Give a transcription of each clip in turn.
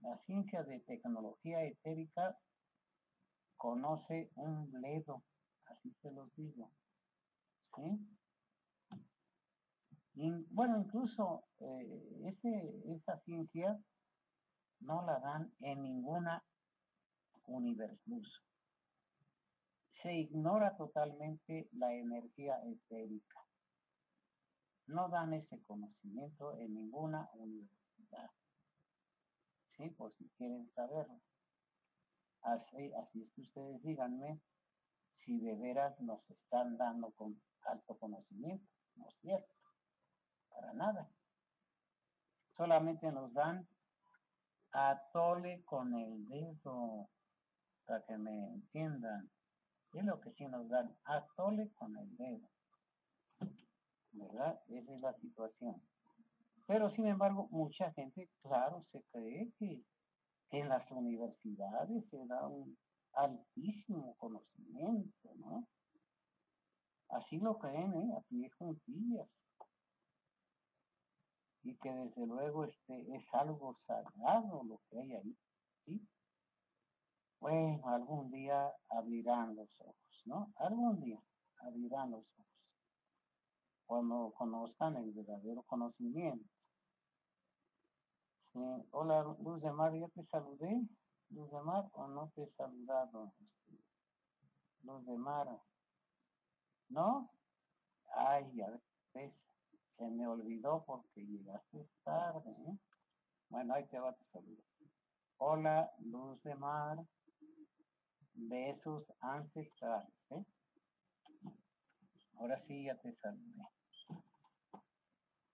La ciencia de tecnología etérica conoce un bledo, así se los digo, ¿sí? bueno, incluso eh, esa ciencia no la dan en ninguna universidad. Se ignora totalmente la energía etérica. No dan ese conocimiento en ninguna universidad. Sí, por si quieren saberlo. Así, así es que ustedes díganme si de veras nos están dando con alto conocimiento. No es cierto. Para nada. Solamente nos dan atole con el dedo, para que me entiendan. Es lo que sí nos dan, atole con el dedo. ¿Verdad? Esa es la situación. Pero sin embargo, mucha gente, claro, se cree que, en las universidades se da un altísimo conocimiento, ¿no? Así lo creen, ¿eh? A pie juntillas y que desde luego este es algo sagrado lo que hay ahí. ¿sí? Bueno, algún día abrirán los ojos, ¿no? Algún día abrirán los ojos. Cuando conozcan el verdadero conocimiento. Hola, Luz de Mar, ¿ya te saludé? Luz de Mar, ¿o no te he saludado? Luz de Mar. ¿No? Ay, ya ves. Se me olvidó porque llegaste tarde. ¿eh? Bueno, ahí te va tu saludo. Hola, luz de mar. Besos ancestrales. ¿eh? Ahora sí ya te saludé.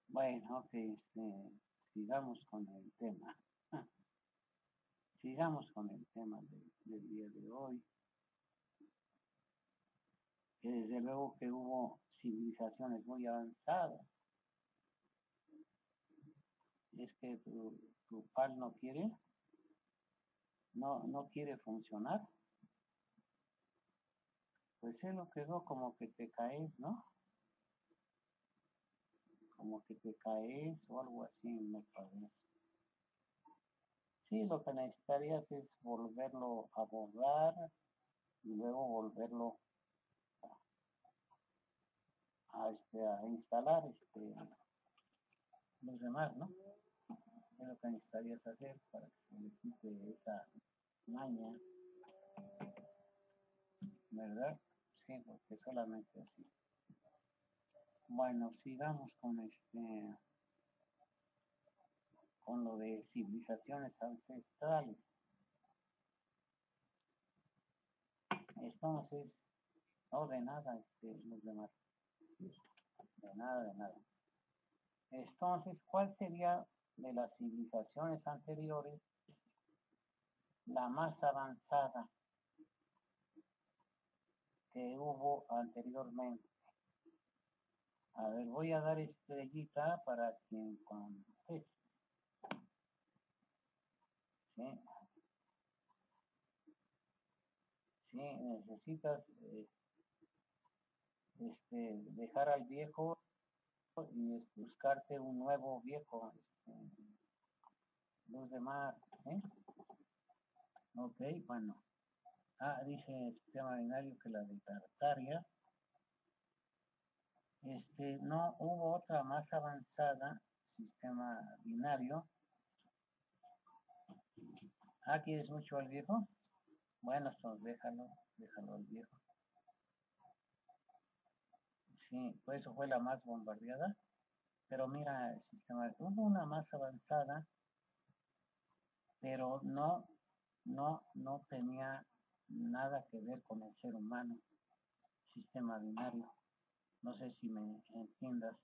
Bueno, ok, este, sigamos con el tema. Sigamos con el tema del día de hoy. Que desde luego que hubo civilizaciones muy avanzadas es que tu, tu PAL no quiere, no, no quiere funcionar, pues se lo quedó como que te caes, ¿no? Como que te caes o algo así, me parece. Sí, lo que necesitarías es volverlo a borrar y luego volverlo a, este, a instalar este, los demás, ¿no? es lo que necesitarías hacer para que se le quite esa maña, ¿verdad? Sí, porque solamente así. Bueno, sigamos con este, con lo de civilizaciones ancestrales. Entonces, no de nada, este, los demás. De nada, de nada. Entonces, ¿cuál sería de las civilizaciones anteriores la más avanzada que hubo anteriormente. A ver, voy a dar estrellita para quien conteste. Sí. Sí, necesitas eh, este, dejar al viejo y buscarte un nuevo viejo. Luz de mar, ¿eh? Ok, bueno. Ah, dice el sistema binario que la de Tartaria. Este, no hubo otra más avanzada, sistema binario. Ah, ¿quieres mucho al viejo? Bueno, entonces déjalo, déjalo al viejo. Sí, pues eso fue la más bombardeada. Pero mira, el sistema, hubo una más avanzada, pero no, no, no tenía nada que ver con el ser humano, sistema binario. No sé si me entiendas.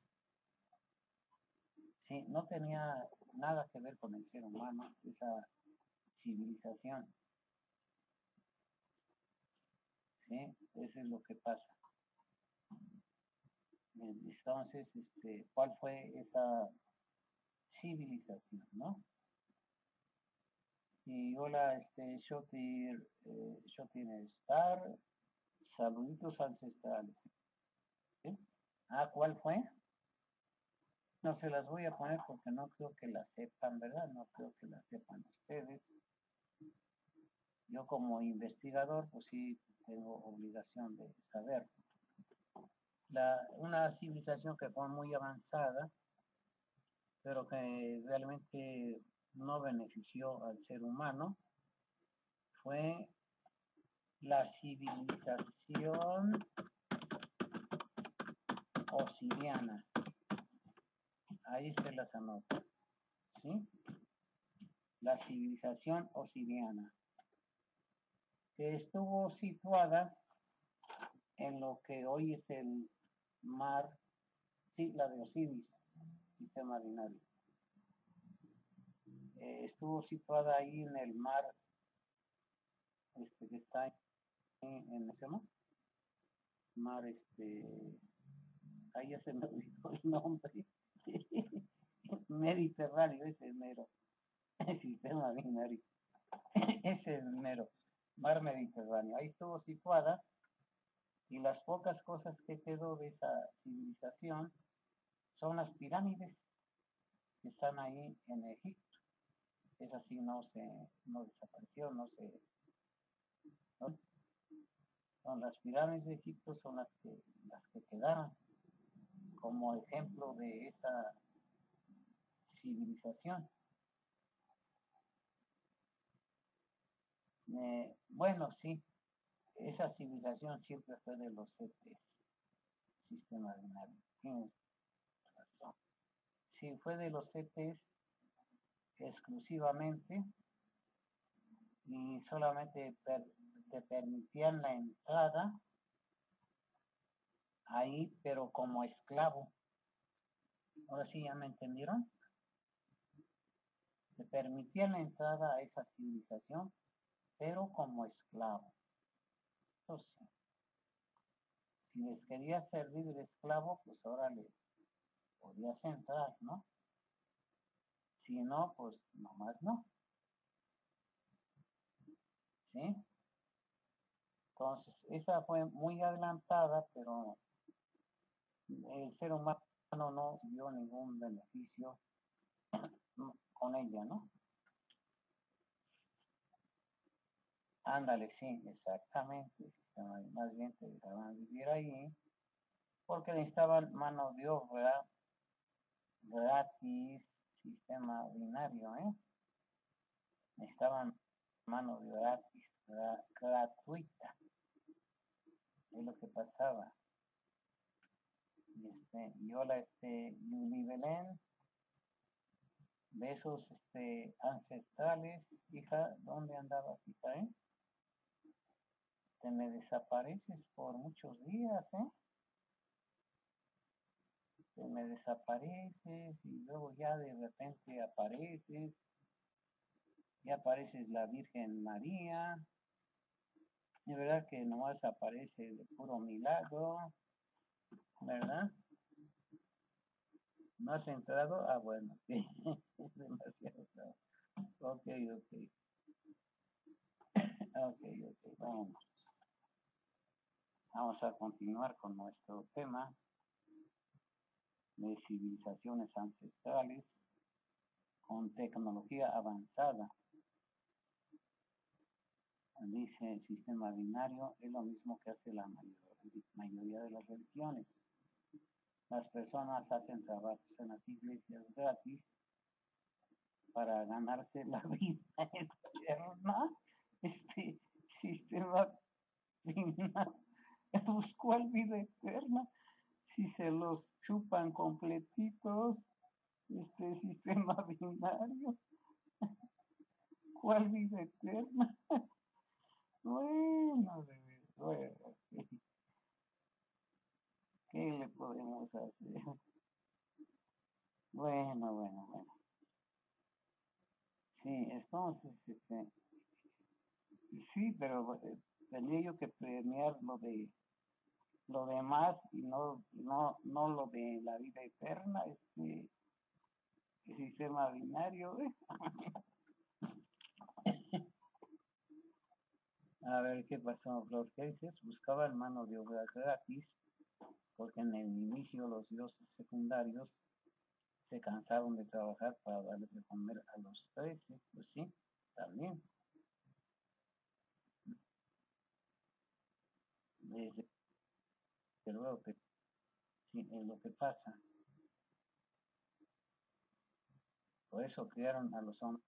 Sí, no tenía nada que ver con el ser humano, esa civilización. Sí, eso es lo que pasa. Entonces, este, ¿cuál fue esa civilización, no? Y hola, este, Shotir, eh, Shotir Star, saluditos ancestrales. Ah, ¿cuál fue? No se las voy a poner porque no creo que las sepan, ¿verdad? No creo que las sepan ustedes. Yo como investigador, pues sí tengo obligación de saber. La, una civilización que fue muy avanzada, pero que realmente no benefició al ser humano, fue la civilización osiriana. Ahí se las anota. ¿Sí? La civilización osiriana. Que estuvo situada en lo que hoy es el mar, sí, la de Osiris, sistema binario. Eh, estuvo situada ahí en el mar este que está en, en ese mar, mar este ahí ya se me olvidó el nombre. Mediterráneo ese mero. Sistema binario. Ese mero mar Mediterráneo. Ahí estuvo situada. Y las pocas cosas que quedó de esa civilización son las pirámides que están ahí en Egipto. Es así, no se, no desapareció, no se... Son las pirámides de Egipto son las que, las que quedaron como ejemplo de esa civilización. Eh, bueno, sí, esa civilización siempre fue de los siete sistemas. Tienes razón. Sí, fue de los CETES exclusivamente y solamente te permitían la entrada ahí, pero como esclavo. Ahora sí, ¿ya me entendieron? Te permitían la entrada a esa civilización, pero como esclavo. Entonces, si les querías servir de esclavo, pues ahora le podías entrar, ¿no? Si no, pues nomás no. ¿Sí? Entonces, esa fue muy adelantada, pero el ser humano no vio ningún beneficio con ella, ¿no? Ándale, sí, exactamente. Más bien te dejaban vivir ahí porque necesitaban mano de obra gratis, sistema binario, ¿eh? Necesitaban mano de gratis, gratuita. Es lo que pasaba. Y, este, y hola, este, Yuli Belén, besos este, ancestrales, hija, ¿dónde andabas, hija, eh? Te me desapareces por muchos días, ¿eh? Te me desapareces y luego ya de repente apareces, y apareces la Virgen María, de verdad que nomás aparece de puro milagro, ¿verdad? ¿No has entrado? Ah, bueno, sí, demasiado. Ok, ok. Ok, ok, vamos. Vamos a continuar con nuestro tema de civilizaciones ancestrales con tecnología avanzada. Dice el sistema binario, es lo mismo que hace la mayoría de las religiones. Las personas hacen trabajos en las iglesias gratis para ganarse la vida eterna. Este sistema binario buscó vida eterna si se los chupan completitos este sistema binario ¿cuál vida eterna? bueno, bueno ¿qué le podemos hacer? bueno, bueno, bueno sí, entonces este sí, pero eh, tenía yo que premiar lo de lo demás y no, no, no lo de la vida eterna, este sistema binario. A ver qué pasó, Flor. ¿Qué dices? Buscaban mano de obra gratis porque en el inicio los dioses secundarios se cansaron de trabajar para darle de comer a los tres, pues sí, también. Desde, pero que sí, es lo que pasa. Por eso criaron a los hombres.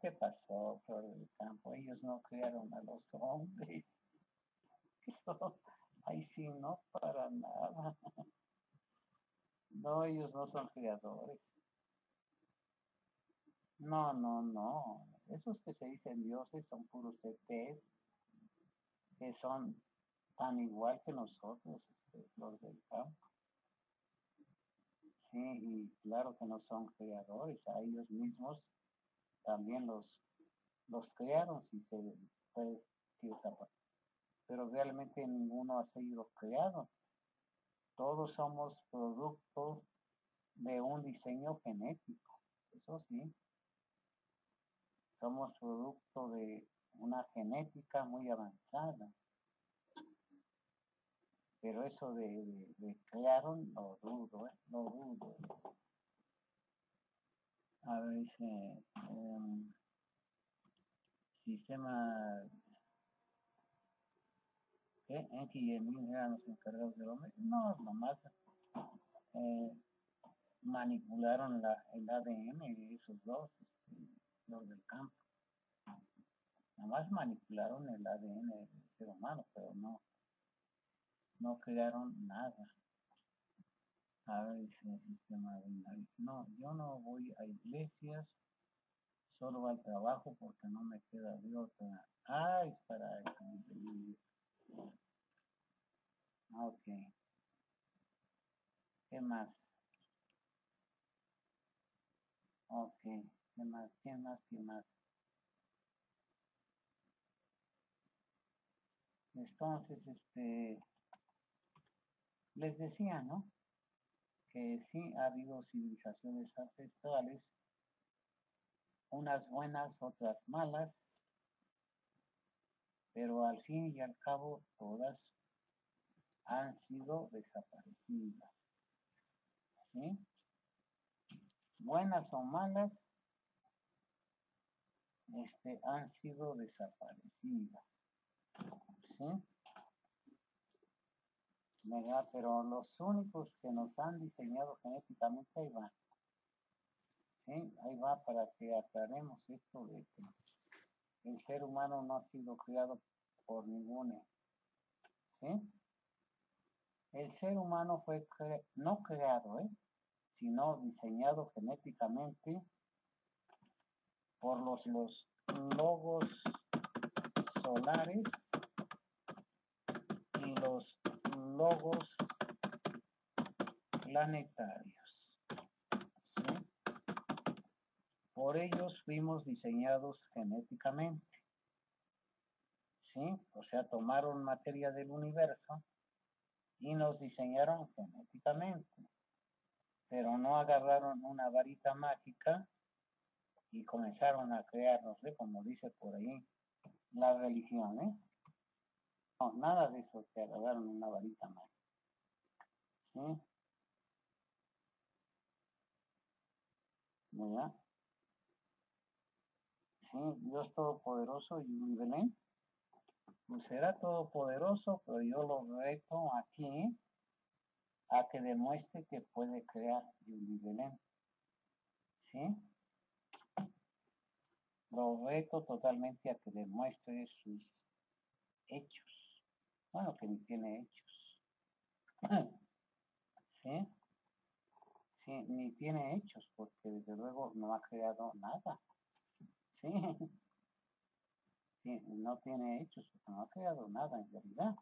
¿Qué pasó por el campo? Ellos no criaron a los hombres. Ay, sí, no para nada. No, ellos no son criadores. No, no, no. Esos que se dicen dioses son puros ETs, que son tan igual que nosotros, este, los del campo. Sí, y claro que no son creadores, a ellos mismos también los, los crearon, si se puede Pero realmente ninguno ha sido creado. Todos somos producto de un diseño genético, eso sí. Somos producto de una genética muy avanzada. Pero eso de, de, crearon, lo dudo, ¿eh? lo dudo. A ver, dice, em, sistema, ¿qué? Enki y Emil eran los encargados del hombre. No, nomás eh, manipularon la, el ADN de esos dos, este, los del campo. Nomás manipularon el ADN del ser humano, pero no, no crearon nada. A ver, dice el sistema de No, yo no voy a iglesias, solo al trabajo porque no me queda de otra. Ah, es para eso. Ok. ¿Qué más? Ok. ¿Qué más? ¿Qué más? ¿Qué más? Entonces, este, les decía, ¿no? Que sí ha habido civilizaciones ancestrales, unas buenas, otras malas, pero al fin y al cabo todas han sido desaparecidas. ¿Sí? Buenas o malas, este, han sido desaparecidas. ¿Sí? Pero los únicos que nos han diseñado genéticamente, ahí va. Ahí va para que aclaremos esto de que el ser humano no ha sido criado por ninguna. ¿Sí? El ser humano fue no creado, ¿eh? sino diseñado genéticamente por los, los logos solares y los logos planetarios. Por ellos fuimos diseñados genéticamente. ¿Sí? O sea, tomaron materia del universo y nos diseñaron genéticamente. Pero no agarraron una varita mágica y comenzaron a crearnos, como dice por ahí la religión, ¿eh? No, nada de eso, que agarraron una varita más. ¿Sí? ¿Verdad? Sí, Dios Todopoderoso y Belén. Pues será todopoderoso, pero yo lo reto aquí a que demuestre que puede crear Yuli Belén. ¿Sí? Lo reto totalmente a que demuestre sus hechos. Bueno, que ni tiene hechos. ¿Sí? Sí, ni tiene hechos, porque desde luego no ha creado nada. ¿Sí? sí no tiene hechos, porque no ha creado nada en realidad.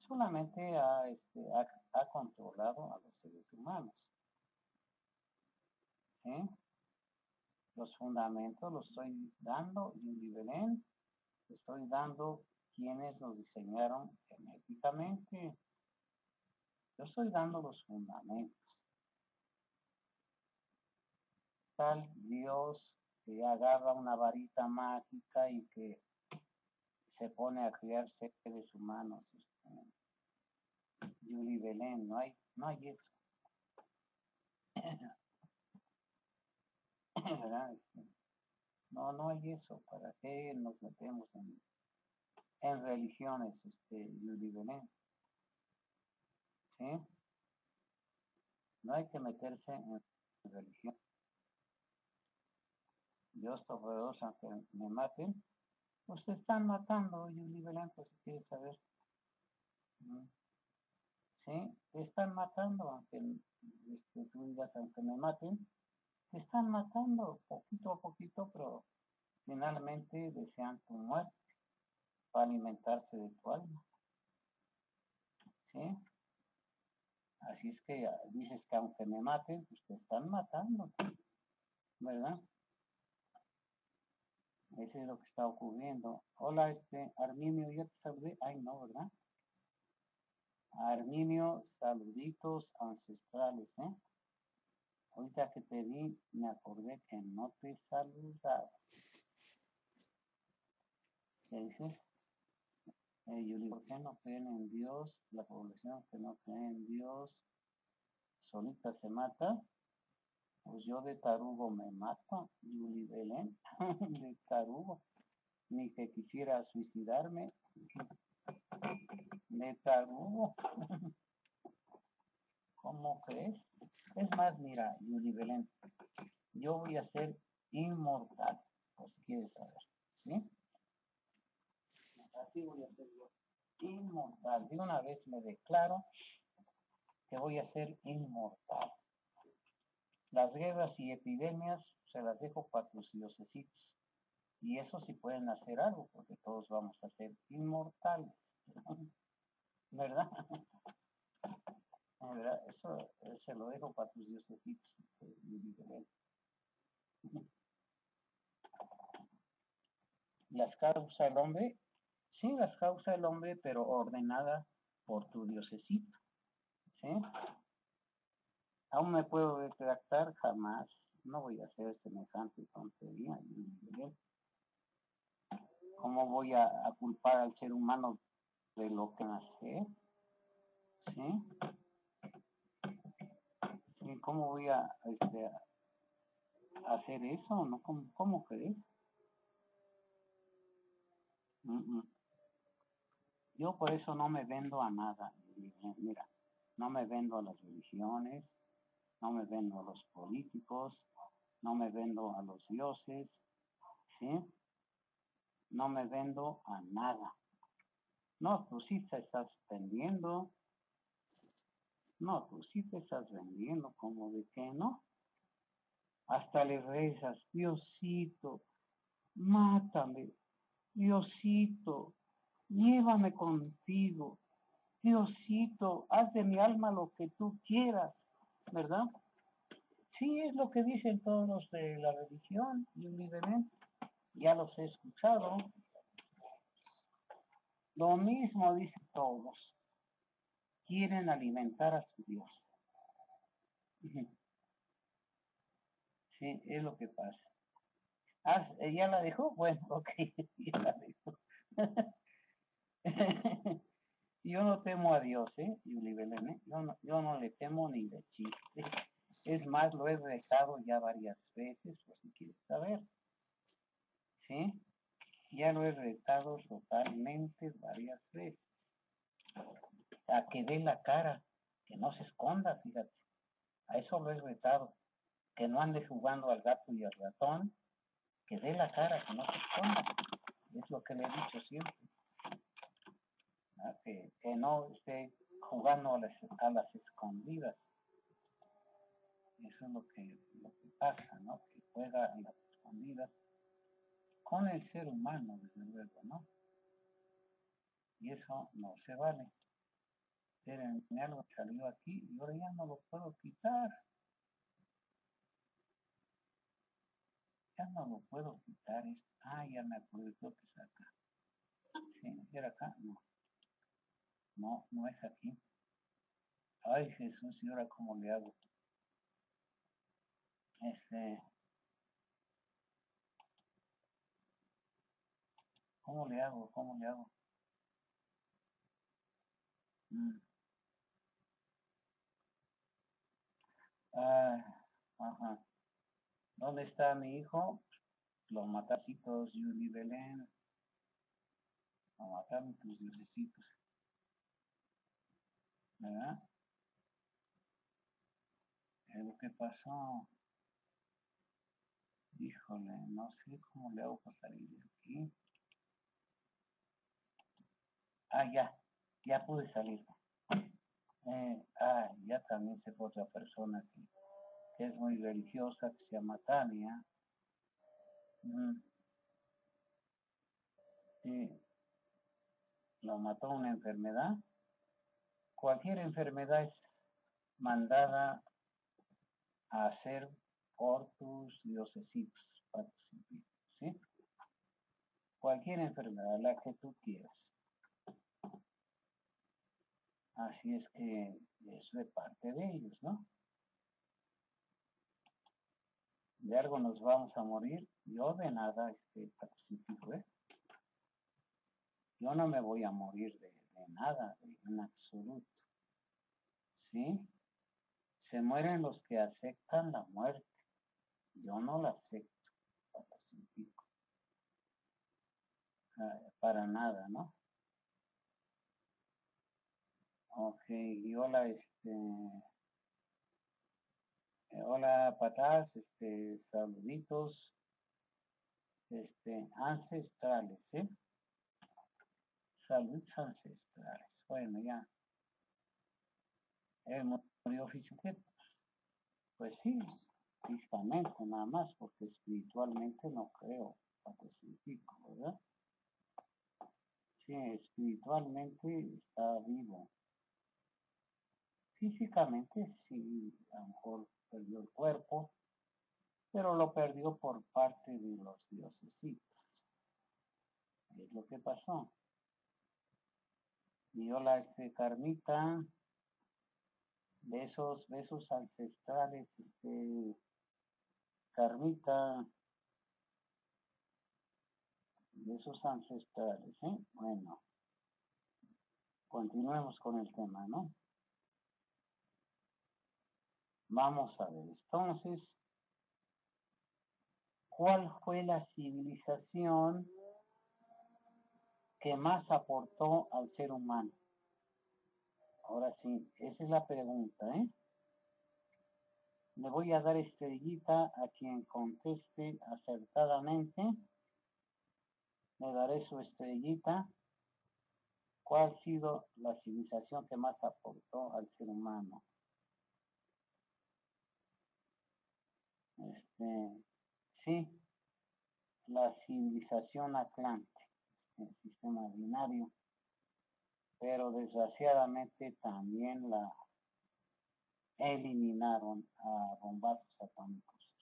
Solamente ha, este, ha, controlado a los seres humanos. ¿Sí? Los fundamentos los estoy dando y Belén, estoy dando quienes los diseñaron genéticamente. Yo estoy dando los fundamentos. Tal Dios que agarra una varita mágica y que se pone a criar seres humanos. Este, Julie Belén, no hay, no hay eso. Este, no, no hay eso. ¿Para qué nos metemos en, en religiones, este, ¿Sí? No hay que meterse en religión. Dios Todopoderoso, aunque me maten, pues se están matando, Yuli Belén, pues si quieres saber. ¿Sí? Te están matando, aunque este, tú digas, aunque me maten, te están matando poquito a poquito, pero finalmente desean tu muerte para alimentarse de tu alma. ¿Sí? Así es que dices que aunque me maten, pues te están matando, ¿verdad? Eso es lo que está ocurriendo. Hola, este, Arminio, ¿ya te saludé? Ay, no, ¿verdad? Arminio, saluditos ancestrales, ¿eh? Ahorita que te vi, me acordé que no te saludaba. ¿Qué dices? Eh, Yuli, ¿por qué no creen en Dios? La población que no cree en Dios solita se mata. Pues yo de tarugo me mato, Yuli Belén, de tarugo. Ni que quisiera suicidarme. De tarugo. ¿Cómo crees? Es más, mira, Yuli Belén, yo voy a ser inmortal, pues quieres saber, ¿sí? Así voy a ser yo, inmortal. De una vez me declaro que voy a ser inmortal. Las guerras y epidemias se las dejo para tus diosesitos. Y eso sí pueden hacer algo, porque todos vamos a ser inmortales. ¿Verdad? ¿Verdad? Eso se lo dejo para tus diosesitos. Las causas del hombre, sí, las causas del hombre, pero ordenada por tu diosesito. ¿Sí? Aún me puedo retractar, jamás. No voy a hacer semejante tontería. ¿Cómo voy a, culpar al ser humano de lo que nace? ¿Sí? ¿Sí? ¿Cómo voy a, este, hacer eso? ¿No? ¿Cómo, crees? Yo por eso no me vendo a nada. Mira, no me vendo a las religiones, no me vendo a los políticos, no me vendo a los dioses, ¿sí? No me vendo a nada. No, tú sí te estás vendiendo. No, tú sí te estás vendiendo, como de que no. Hasta le rezas, Diosito, mátame, Diosito, llévame contigo, Diosito, haz de mi alma lo que tú quieras. ¿verdad? Sí, es lo que dicen todos los de la religión, libremente. Ya los he escuchado. Lo mismo dicen todos. Quieren alimentar a su Dios. Sí, es lo que pasa. Ah, ¿Ya la dejó? Bueno, ok, ya la dejó. Yo no temo a Dios, ¿eh? ¿eh? Yo, no, yo no le temo ni de chiste. Es más, lo he rezado ya varias veces, por si quieres saber. ¿Sí? Ya lo he rezado totalmente varias veces. A que dé la cara, que no se esconda, fíjate. A eso lo he retado. Que no ande jugando al gato y al ratón, que dé la cara, que no se esconda. Es lo que le he dicho siempre que, no esté jugando a las, a las, escondidas. Eso es lo que, lo que pasa, ¿no? Que juega a las escondidas con el ser humano, desde luego, ¿no? Y eso no se vale. Espérenme, algo salió aquí y ahora ya no lo puedo quitar. Ya no lo puedo quitar. Ah, ya me acuerdo, que es acá. Sí, era acá, no. No, no es aquí. Ay, Jesús, ¿y ahora cómo le hago? Este. ¿Cómo le hago? ¿Cómo le hago? Mm. Ah. Ajá. ¿Dónde está mi hijo? Los matacitos, Yuli Belén. Lo mataron tus diosecitos. ¿Verdad? lo que pasó. Híjole, no sé cómo le hago para salir de aquí. Ah, ya, ya pude salir. Eh, ah, ya también se fue otra persona que, que, es muy religiosa, que se llama Tania. Sí. Lo mató una enfermedad. Cualquier enfermedad es mandada a hacer por tus diosesitos, ¿sí? Cualquier enfermedad, la que tú quieras. Así es que es de parte de ellos, ¿no? De algo nos vamos a morir. Yo de nada este, participo, ¿eh? Yo no me voy a morir de, de nada, en absoluto. ¿Sí? Se mueren los que aceptan la muerte. Yo no la acepto, participo. Ah, para nada, ¿no? Ok, y hola, este... Eh, hola, patas, este, saluditos, este, ancestrales, ¿eh? Saludos ancestrales. Bueno, ya. El murió físicamente. Pues sí, físicamente nada más, porque espiritualmente no creo, científico, ¿verdad? Sí, espiritualmente está vivo. Físicamente sí, a lo mejor perdió el cuerpo, pero lo perdió por parte de los diosesitos. Es lo que pasó. Y hola, este, Carmita, besos, besos ancestrales, este, Carmita, besos ancestrales, ¿eh? Bueno, continuemos con el tema, ¿no? Vamos a ver, entonces, ¿cuál fue la civilización que más aportó al ser humano? Ahora sí, esa es la pregunta, ¿eh? Le voy a dar estrellita a quien conteste acertadamente. Le daré su estrellita. ¿Cuál ha sido la civilización que más aportó al ser humano? Este, sí, la civilización atlante, el sistema binario, pero desgraciadamente también la eliminaron a bombazos atómicos,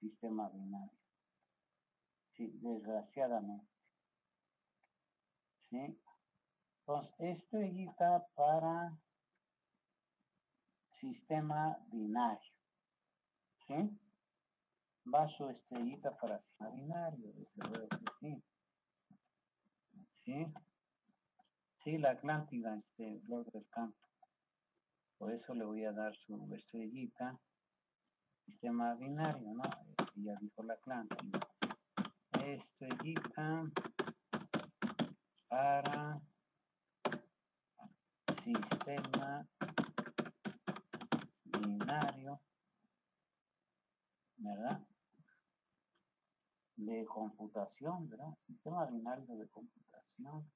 sistema binario. Sí, desgraciadamente. Sí. Entonces, estrellita para sistema binario. ¿Sí? Va estrellita para sistema binario, desde sí. ¿Sí? Sí, la Atlántida, este, Flor del Campo. Por eso le voy a dar su estrellita. Sistema binario, ¿no? Este, ya dijo la Atlántida. Estrellita para sistema binario, ¿verdad? De computación, ¿verdad? Sistema binario de computación.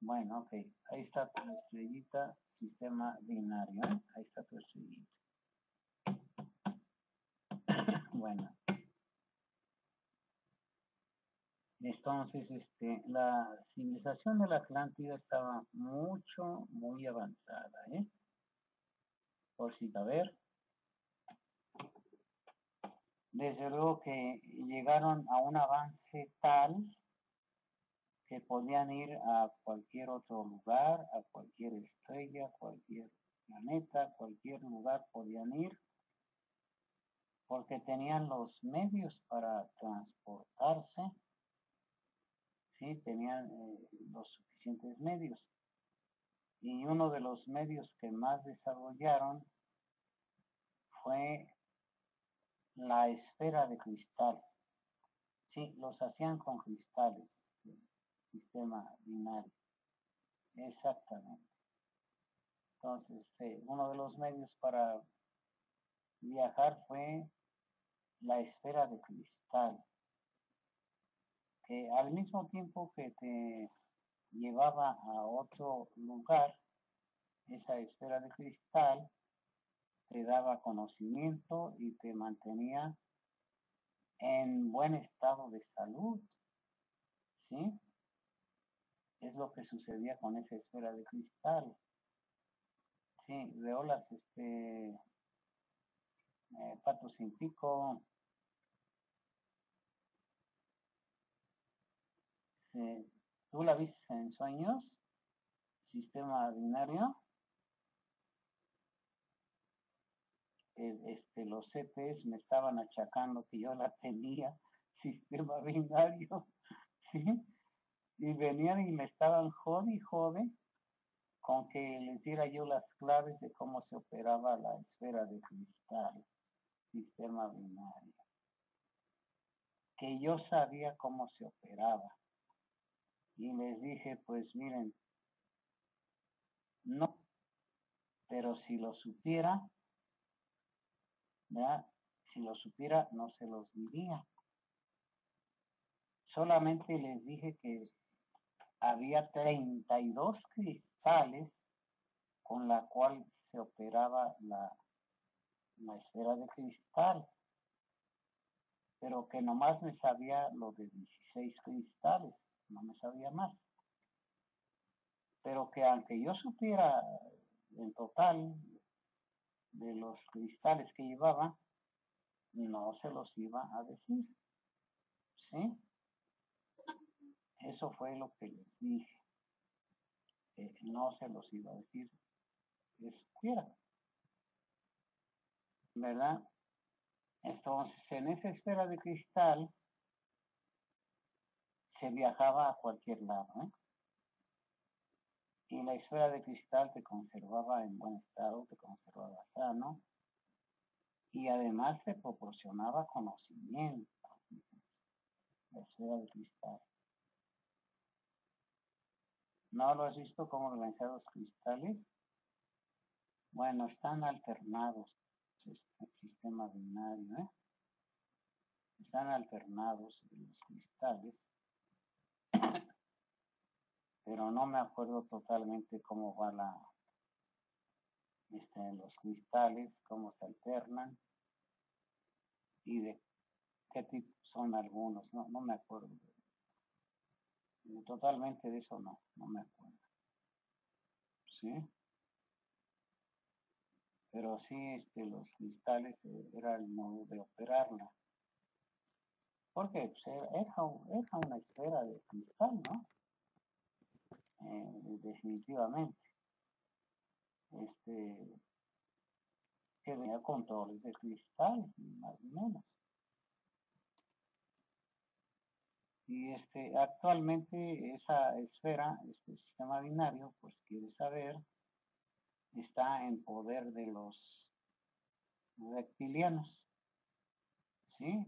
Bueno, ok. Ahí está tu estrellita, sistema binario. ¿eh? Ahí está tu estrellita. bueno. Entonces, este, la civilización de la Atlántida estaba mucho, muy avanzada, ¿eh? Por si a ver. Desde luego que llegaron a un avance tal que podían ir a cualquier otro lugar, a cualquier estrella, cualquier planeta, cualquier lugar podían ir, porque tenían los medios para transportarse, sí, tenían eh, los suficientes medios. Y uno de los medios que más desarrollaron fue la esfera de cristal. Sí, los hacían con cristales, el sistema binario. Exactamente. Entonces, este, uno de los medios para viajar fue la esfera de cristal, que al mismo tiempo que te llevaba a otro lugar, esa esfera de cristal te daba conocimiento y te mantenía en buen estado de salud. ¿Sí? Es lo que sucedía con esa esfera de cristal. Sí, veo las, este, eh, patos sin pico. ¿Tú la viste en sueños? Sistema binario. Este, los CPs me estaban achacando que yo la tenía, sistema binario, ¿sí? Y venían y me estaban jode y jode con que les diera yo las claves de cómo se operaba la esfera de cristal, sistema binario. Que yo sabía cómo se operaba. Y les dije, pues miren, no, pero si lo supiera, si lo supiera, no se los diría. Solamente les dije que había 32 cristales con la cual se operaba la, la esfera de cristal, pero que nomás me sabía lo de 16 cristales, no me sabía más. Pero que aunque yo supiera en total de los cristales que llevaba, no se los iba a decir. ¿Sí? Eso fue lo que les dije. no se los iba a decir. Escuela. ¿Verdad? Entonces, en esa esfera de cristal se viajaba a cualquier lado. ¿eh? Y la esfera de cristal te conservaba en buen estado, te conservaba sano y además te proporcionaba conocimiento. La esfera de cristal. ¿No lo has visto cómo organizar los cristales? Bueno, están alternados el sistema binario, ¿eh? Están alternados los cristales pero no me acuerdo totalmente cómo va la, este, los cristales, cómo se alternan y de qué tipo son algunos, no, no me acuerdo. Totalmente de eso no, no me acuerdo. ¿Sí? Pero sí, este, los cristales eh, era el modo de operarla. Porque pues, era, era una esfera de cristal, ¿no? Eh, definitivamente. Este, que tenía controles de cristal, más o menos. Y este, actualmente esa esfera, este sistema binario, pues quiere saber, está en poder de los reptilianos. ¿Sí?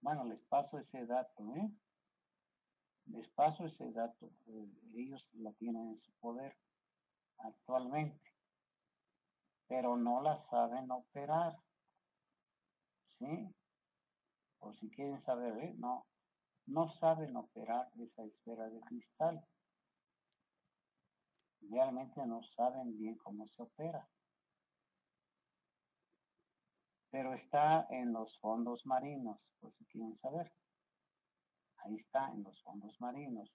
Bueno, les paso ese dato, ¿eh? Les paso ese dato. Eh, ellos la tienen en su poder actualmente, pero no la saben operar. ¿Sí? Por si quieren saber, ¿eh? no, no saben operar esa esfera de cristal. Realmente no saben bien cómo se opera. Pero está en los fondos marinos, por si quieren saber. Ahí está, en los fondos marinos.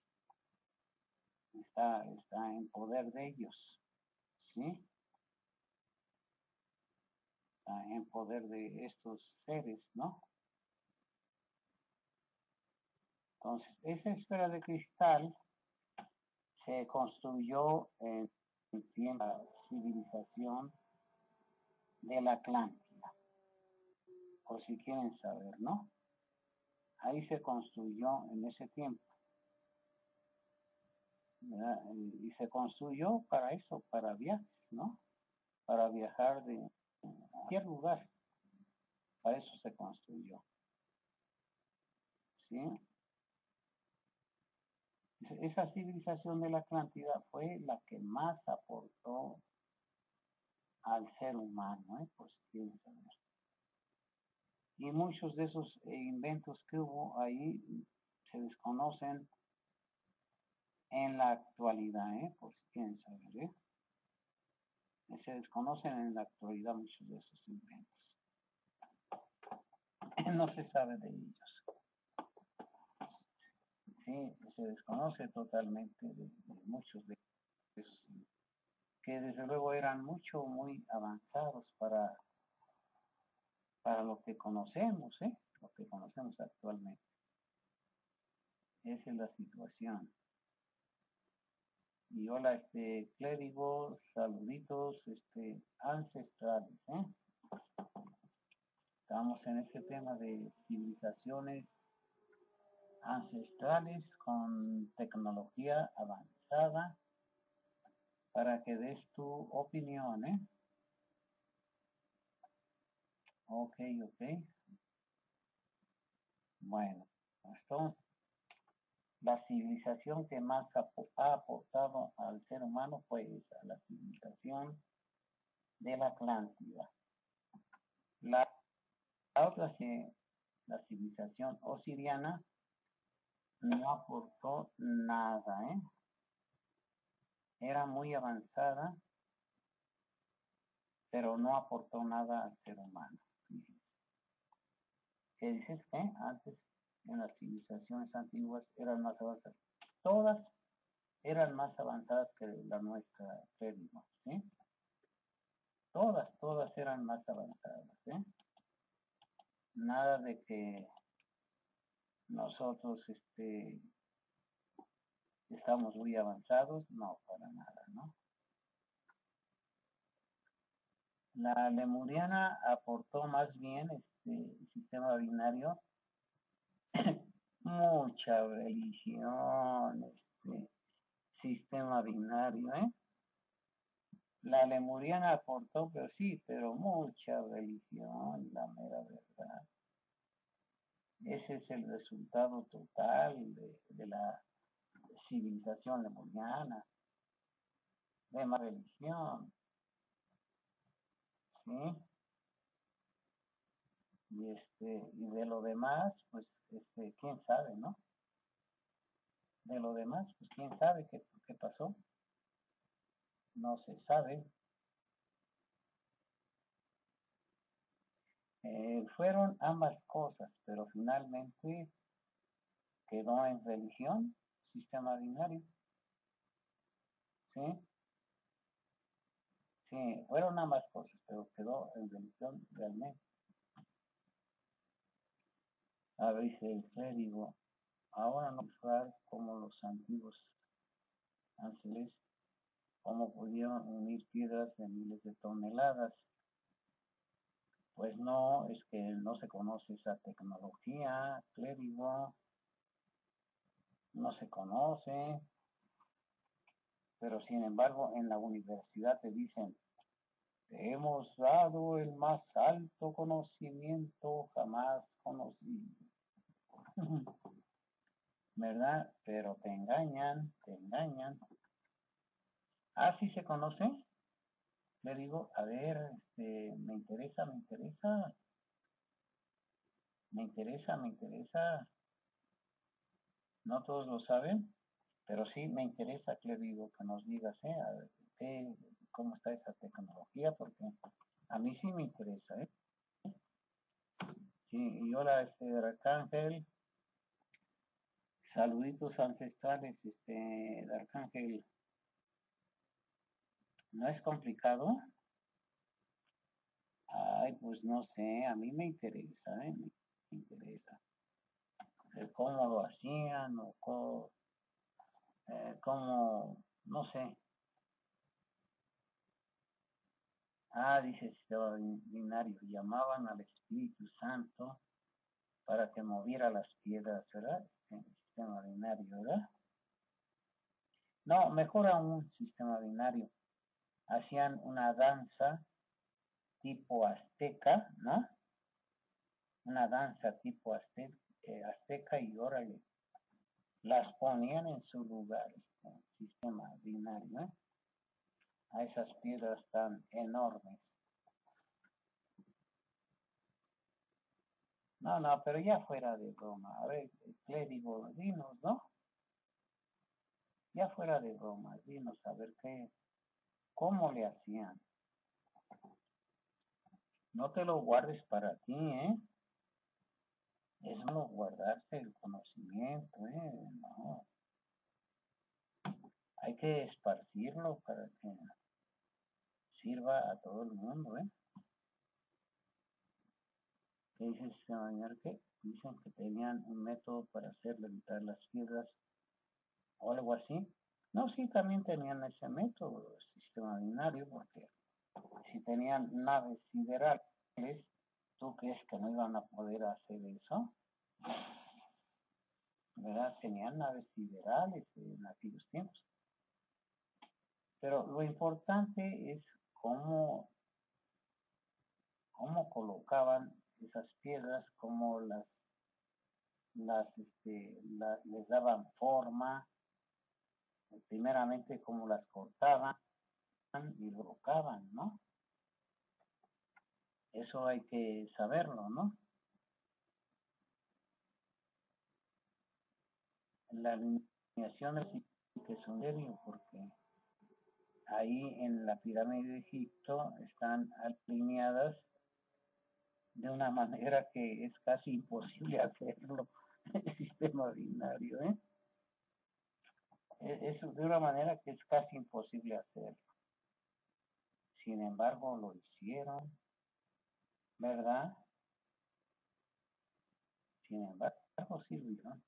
Está, está en poder de ellos. ¿Sí? Está en poder de estos seres, ¿no? Entonces, esa esfera de cristal se construyó en la civilización de la Atlántida, por si quieren saber, ¿no? Ahí se construyó en ese tiempo. Y se construyó para eso, para viajes, ¿no? Para viajar de cualquier lugar, para eso se construyó. ¿Sí? Esa civilización de la Atlántida fue la que más aportó al ser humano, ¿eh? pues quieren. Y muchos de esos eh, inventos que hubo ahí se desconocen en la actualidad, ¿eh? por si quieren saber. ¿eh? Se desconocen en la actualidad muchos de esos inventos. No se sabe de ellos. Sí, se desconoce totalmente de, muchos de esos que desde luego eran mucho, muy avanzados para, para lo que conocemos, ¿eh? lo que conocemos actualmente. Esa es la situación. Y hola, este, clérigos, saluditos, este, ancestrales, ¿eh? Estamos en este tema de civilizaciones ancestrales con tecnología avanzada para que des tu opinión, ¿eh? Ok, ok. Bueno, entonces, la civilización que más ha aportado al ser humano fue esa, la civilización de la Atlántida. La, otra, la civilización osiriana, no aportó nada, ¿eh? Era muy avanzada, pero no aportó nada al ser humano. ¿Qué dices que antes en las civilizaciones antiguas eran más avanzadas. Todas eran más avanzadas que la nuestra, crédito, ¿sí? Todas, todas eran más avanzadas, ¿eh? Nada de que nosotros este, estamos muy avanzados, no, para nada, ¿no? La lemuriana aportó más bien este sistema binario mucha religión, este sistema binario, ¿eh? La lemuriana aportó, pero sí, pero mucha religión, la mera verdad. Ese es el resultado total de, la civilización lemuriana, de más religión. ¿Sí? Y este, y de lo demás, pues este, quién sabe, ¿no? De lo demás, pues quién sabe qué, qué pasó. No se sabe. Eh, fueron ambas cosas, pero finalmente quedó en religión, sistema binario. ¿Sí? Sí, fueron ambas cosas, pero quedó en religión realmente. A veces el clérigo, ahora no usar como los antiguos ángeles, cómo pudieron unir piedras de miles de toneladas. Pues no, es que no se conoce esa tecnología, clérigo, no se conoce, pero sin embargo en la universidad te dicen, te hemos dado el más alto conocimiento jamás conocido. ¿Verdad? Pero te engañan, te engañan. Ah, sí se conoce. Le digo, a ver, este, me interesa, me interesa. Me interesa, me interesa. No todos lo saben, pero sí me interesa que le digo que nos digas, ¿eh? A ver, ¿qué, cómo está esa tecnología, porque a mí sí me interesa, ¿eh? Y hola, este, Arcángel, Saluditos ancestrales, este, Arcángel. ¿No es complicado? Ay, pues no sé, a mí me interesa, ¿eh? me interesa. Cómo lo hacían o cómo, eh, cómo, no sé. Ah, dice sistema binario, llamaban al Espíritu Santo para que moviera las piedras, ¿verdad? Este, sistema binario, ¿verdad? No, mejor aún sistema binario. Hacían una danza tipo azteca, ¿no? una danza tipo eh, azteca y órale, las ponían en su lugar, este sistema binario, ¿eh? a esas piedras tan enormes. No, no, pero ya fuera de broma. A ver, clérigo, dinos, ¿no? Ya fuera de broma, dinos a ver qué, cómo le hacían. No te lo guardes para ti, ¿eh? Es no guardarse el conocimiento, ¿eh? No. Hay que esparcirlo para que sirva a todo el mundo, ¿eh? ¿Qué dice este señor? ¿Qué? Dicen que tenían un método para hacer levitar las piedras o algo así. No, sí, también tenían ese método, el sistema binario, porque si tenían naves siderales, ¿tú crees que no iban a poder hacer eso? ¿Verdad? Tenían naves siderales en aquellos tiempos. Pero lo importante es cómo, cómo colocaban esas piedras, cómo las, las, este, les daban forma, primeramente cómo las cortaban y brocaban, ¿no? Eso hay que saberlo, ¿no? La alineación que es un serio porque ahí en la pirámide de Egipto están alineadas de una manera que es casi imposible hacerlo, el sistema binario, ¿eh? Es de una manera que es casi imposible hacerlo. Sin embargo, lo hicieron, ¿verdad? Sin embargo, sirvió.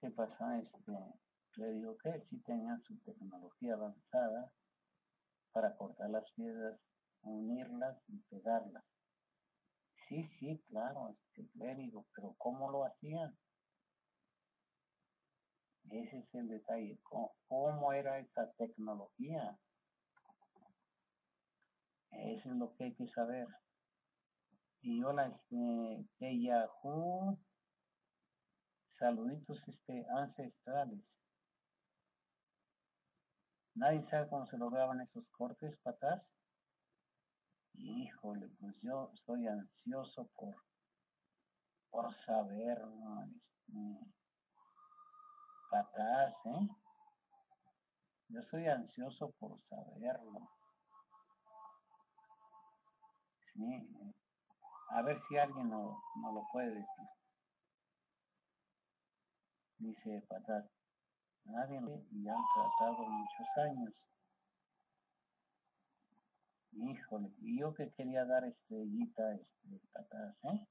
¿Qué pasó? Este, le digo que sí tenían su tecnología avanzada para cortar las piedras, unirlas y pegarlas. Sí, sí, claro, este clérigo, pero ¿cómo lo hacían? Ese es el detalle. ¿Cómo, era esa tecnología? Eso es lo que hay que saber. Y hola, este, de Yahoo, saluditos este, ancestrales. Nadie sabe cómo se lograban esos cortes patas. Híjole, pues yo estoy ansioso por, por saber, este, patas, ¿eh? Yo estoy ansioso por saberlo. A ver si alguien no, no lo puede decir. Dice patas, nadie y han tratado muchos años. Híjole, y yo que quería dar estrellita este, patas, ¿eh?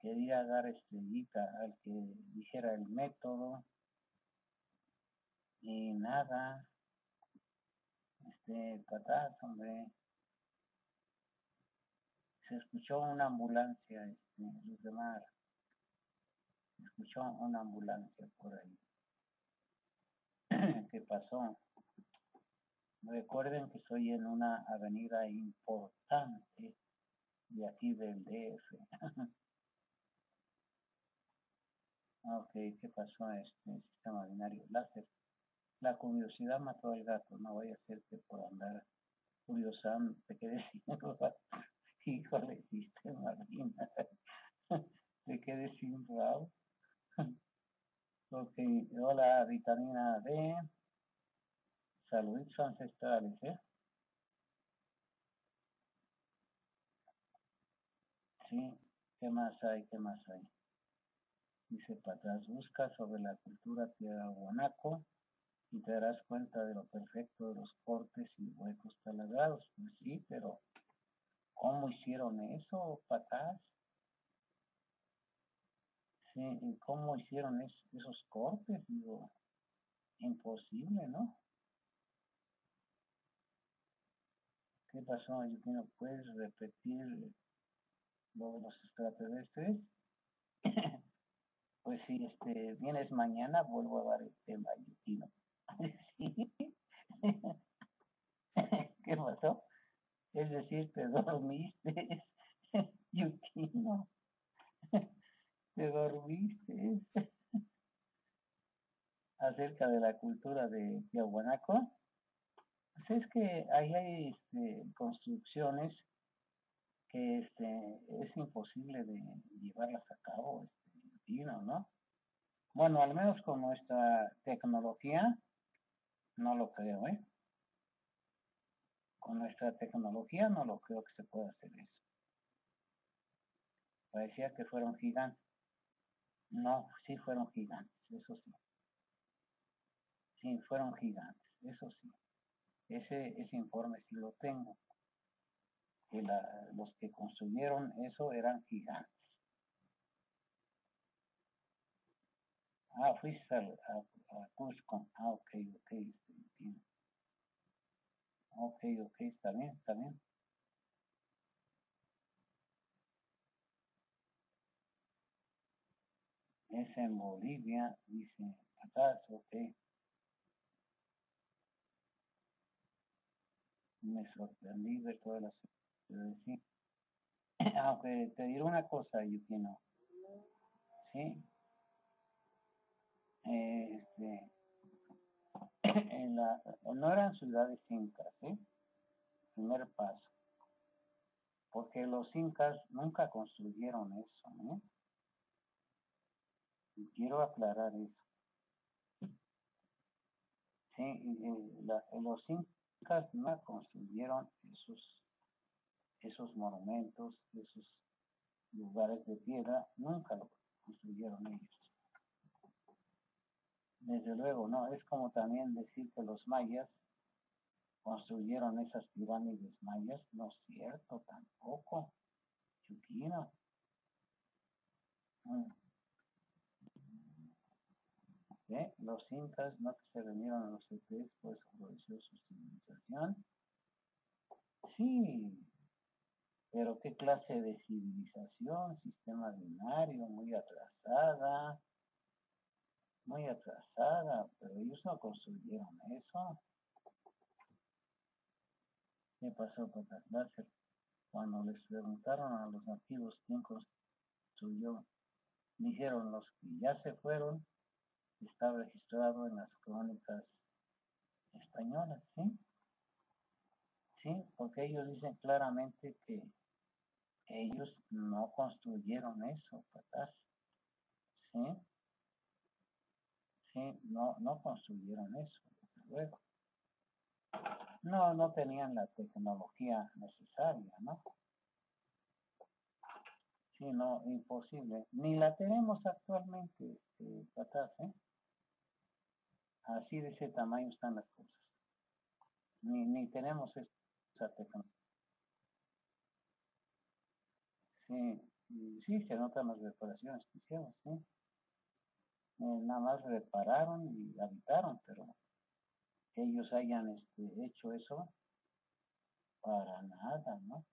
Quería dar estrellita al que dijera el método. Y nada. Este, patas, hombre. Se escuchó una ambulancia, este, Luz de Mar. Se escuchó una ambulancia por ahí. ¿Qué pasó? Recuerden que estoy en una avenida importante de aquí del DF. ok, ¿qué pasó este sistema binario? Láser. La curiosidad mató al gato. No voy a hacer que por andar curiosando te quedes sin Híjole, sistema binario. te quedes sin rabo. ok, hola, vitamina D. Saludos ancestrales, ¿eh? Sí, ¿qué más hay? ¿Qué más hay? Dice atrás, busca sobre la cultura guanaco y te darás cuenta de lo perfecto de los cortes y huecos taladrados. Pues sí, pero ¿cómo hicieron eso, patas? Sí, ¿cómo hicieron esos cortes? Digo, imposible, ¿no? ¿Qué pasó, no ¿Puedes repetir lo de los extraterrestres? pues si este, vienes mañana, vuelvo a dar el tema, Yukino. ¿Sí? ¿Qué ¿Qué pasó? Es decir, te dormiste, Yukino. Te dormiste. Acerca de la cultura de Tiahuanaco. Pues es que ahí hay este, construcciones que este, es imposible de llevarlas a cabo, este, ¿no? Bueno, al menos con nuestra tecnología, no lo creo, ¿eh? Con nuestra tecnología no lo creo que se pueda hacer eso. Parecía que fueron gigantes. No, sí fueron gigantes, eso sí. Sí, fueron gigantes, eso sí. Ese, ese informe sí lo tengo. Que los que construyeron eso eran gigantes. Ah, fuiste a, a. Ah, ok, ok, este, Ok, ok, está bien, está bien. Es en Bolivia, dice, atrás, ok. Me sorprendí ver todas las sí. Aunque te diré una cosa, Yukino. Sí. este, en la, no eran ciudades incas. Primer paso. Porque los incas nunca construyeron eso, ¿eh? Y quiero aclarar eso. Sí, los incas no construyeron esos, esos monumentos, esos lugares de piedra, nunca lo construyeron ellos. Desde luego, no, es como también decir que los mayas construyeron esas pirámides mayas, no es cierto tampoco, Chuquino. Mm. Los incas no que se reunieron a los EPs, pues floreció su civilización. Sí, pero qué clase de civilización, sistema binario, muy atrasada, muy atrasada, pero ellos no construyeron eso. ¿Qué pasó con las láser? Cuando les preguntaron a los nativos quién construyó, dijeron los que ya se fueron, está registrado en las crónicas españolas, ¿sí? Sí, porque ellos dicen claramente que ellos no construyeron eso, patas. ¿Sí? Sí, no, no construyeron eso, luego. No, no tenían la tecnología necesaria, ¿no? Sí, no, imposible. Ni la tenemos actualmente, este, ¿eh? Así de ese tamaño están las cosas. Ni, ni tenemos esa tecnología. Sí, sí, se notan las reparaciones que hicimos, sí. Eh, nada más repararon y habitaron, pero ellos hayan este, hecho eso para nada, ¿no?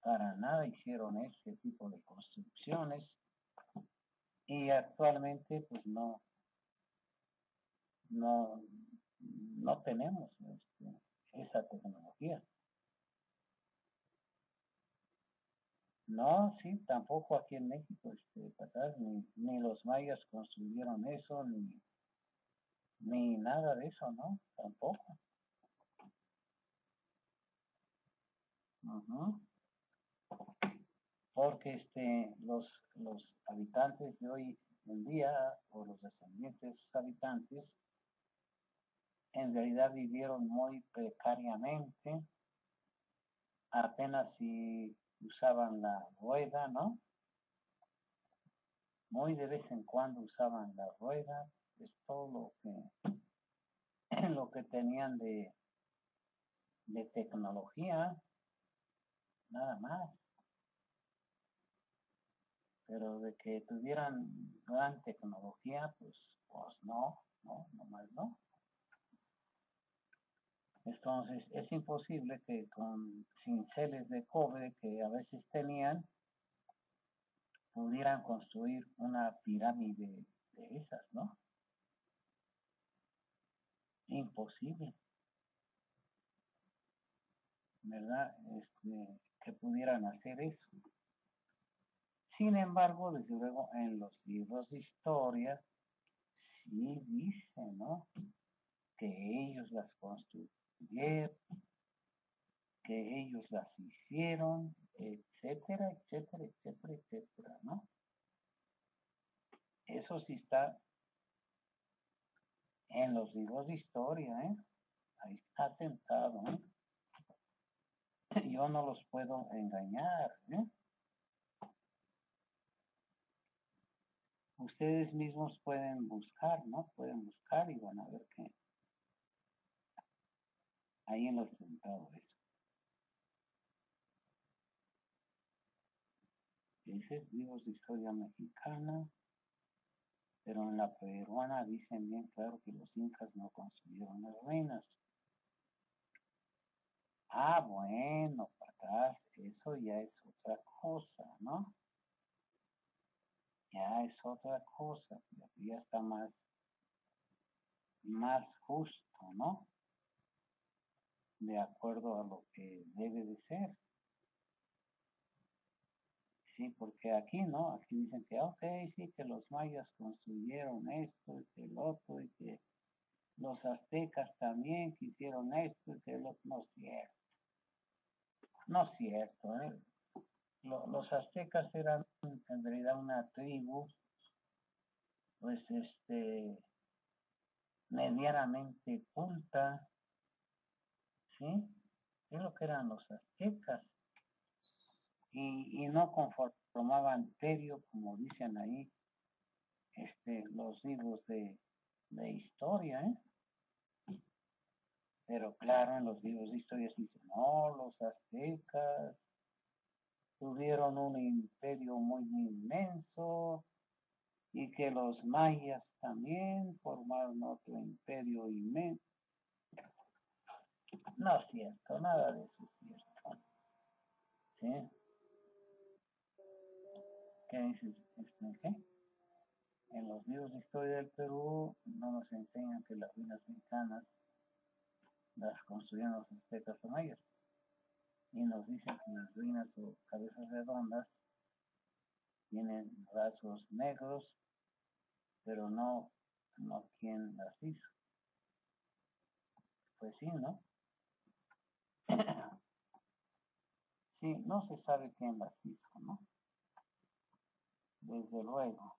Para nada hicieron ese tipo de construcciones y actualmente pues no no no tenemos este, esa tecnología. No, sí, tampoco aquí en México, este, ni, ni los mayas construyeron eso, ni, ni nada de eso, ¿no? Tampoco. Porque este, los, los habitantes de hoy en día, o los descendientes habitantes, en realidad vivieron muy precariamente, apenas si usaban la rueda, ¿no? Muy de vez en cuando usaban la rueda, es todo lo que, lo que tenían de, de tecnología, nada más. Pero de que tuvieran gran tecnología, pues, pues no, no, nomás no. Entonces es imposible que con cinceles de cobre que a veces tenían, pudieran construir una pirámide de esas, ¿no? Imposible. ¿verdad? Este, que pudieran hacer eso. Sin embargo, desde luego, en los libros de historia, sí dice, ¿no? Que ellos las construyeron, que ellos las hicieron, etcétera, etcétera, etcétera, etcétera, ¿no? Eso sí está en los libros de historia, ¿eh? Ahí está sentado, ¿eh? Yo no los puedo engañar, ¿eh? Ustedes mismos pueden buscar, ¿no? Pueden buscar y van a ver que ahí en los sentado eso. Dice libros de historia mexicana, pero en la peruana dicen bien claro que los incas no construyeron las reinas. Ah, bueno, atrás, eso ya es otra cosa, ¿no? Ya es otra cosa, ya está más, más justo, ¿no? De acuerdo a lo que debe de ser. Sí, porque aquí, ¿no? Aquí dicen que, ok, sí, que los mayas construyeron esto y que el otro y que los aztecas también hicieron esto y que lo no es cierto. No es cierto, ¿eh? los aztecas eran en realidad una tribu, pues este, medianamente culta, ¿sí? Es lo que eran los aztecas y, no conformaban terio, como dicen ahí este, los libros de, de historia, ¿eh? Pero claro, en los libros de historia se dicen, no, los aztecas tuvieron un imperio muy inmenso y que los mayas también formaron otro imperio inmenso. No es cierto, nada de eso es cierto. ¿Sí? ¿Qué dices? Este, ¿Qué? En los libros de historia del Perú no nos enseñan que las ruinas mexicanas las construyeron los aztecas o mayas. Y nos dicen que las ruinas o cabezas redondas tienen rasgos negros, pero no, no quién las hizo. Pues sí, ¿no? Sí, no se sabe quién las hizo, ¿no? desde luego.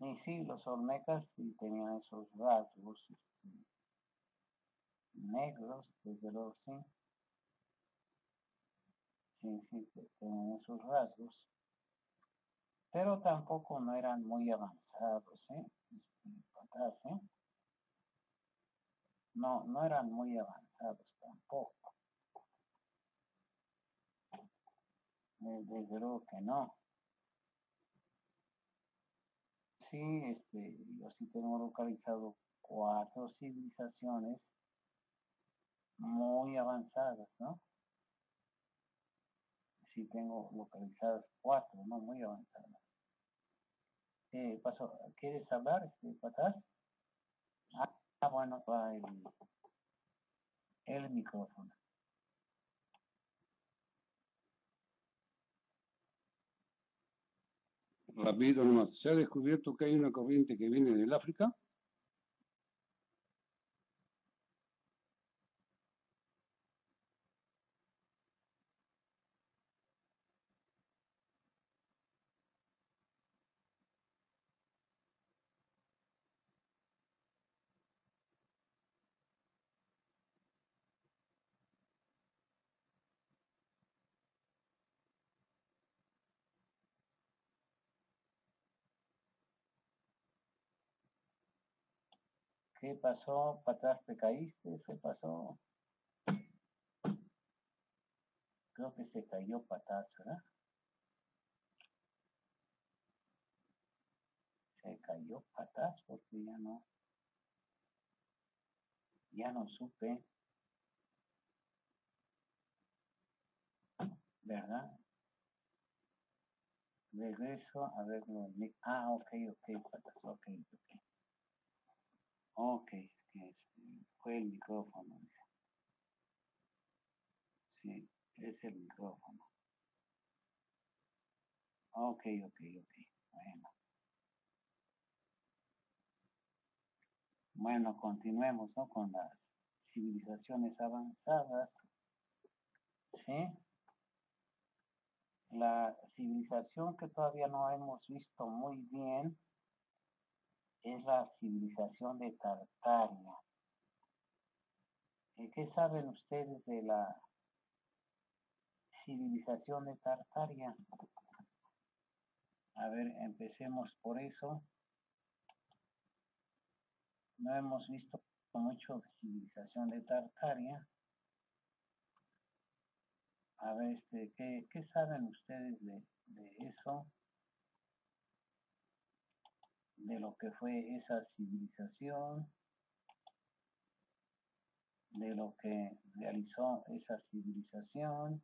Y sí, los olmecas sí tenían esos rasgos este, negros, desde luego sí. Sí, sí, tenían esos rasgos. Pero tampoco no eran muy avanzados, ¿eh? Este, ¿eh? No, no eran muy avanzados tampoco. Desde luego que no. Sí, este, yo sí tengo localizado cuatro civilizaciones muy avanzadas, ¿no? Sí tengo localizadas cuatro, ¿no? Muy avanzadas. ¿Qué pasó? ¿Quieres hablar, este, patas? Ah, bueno, va el, el micrófono. Rápido nomás, se ha descubierto que hay una corriente que viene del África ¿Qué pasó? ¿Para atrás te caíste? ¿Qué pasó? Creo que se cayó patas, ¿verdad? Se cayó patas porque ya no, ya no supe, ¿verdad? Regreso a verlo. Ah, ok, ok, patas, ok, ok. Ok, que fue el micrófono. Sí, es el micrófono. Ok, ok, ok. Bueno. Bueno, continuemos ¿no? con las civilizaciones avanzadas. ¿Sí? La civilización que todavía no hemos visto muy bien es la civilización de Tartaria. ¿Qué saben ustedes de la civilización de Tartaria? A ver, empecemos por eso. No hemos visto mucho civilización de Tartaria. A ver, este, ¿qué, saben ustedes de, de eso? De lo que fue esa civilización de lo que realizó esa civilización,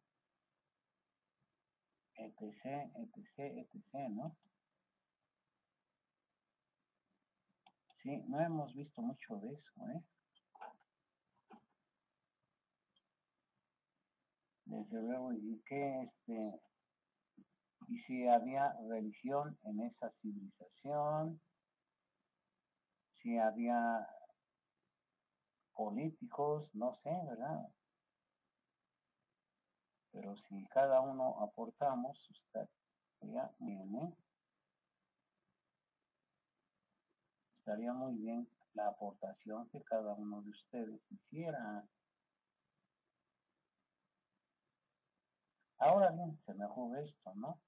etc., etc., etc., ¿no? Sí, no hemos visto mucho de eso, ¿eh? Desde luego, y que este, y si había religión en esa civilización, si había políticos, no sé, ¿verdad? Pero si cada uno aportamos, estaría bien, ¿eh? Estaría muy bien la aportación que cada uno de ustedes hiciera. Ahora bien, se me ocurre esto, ¿no?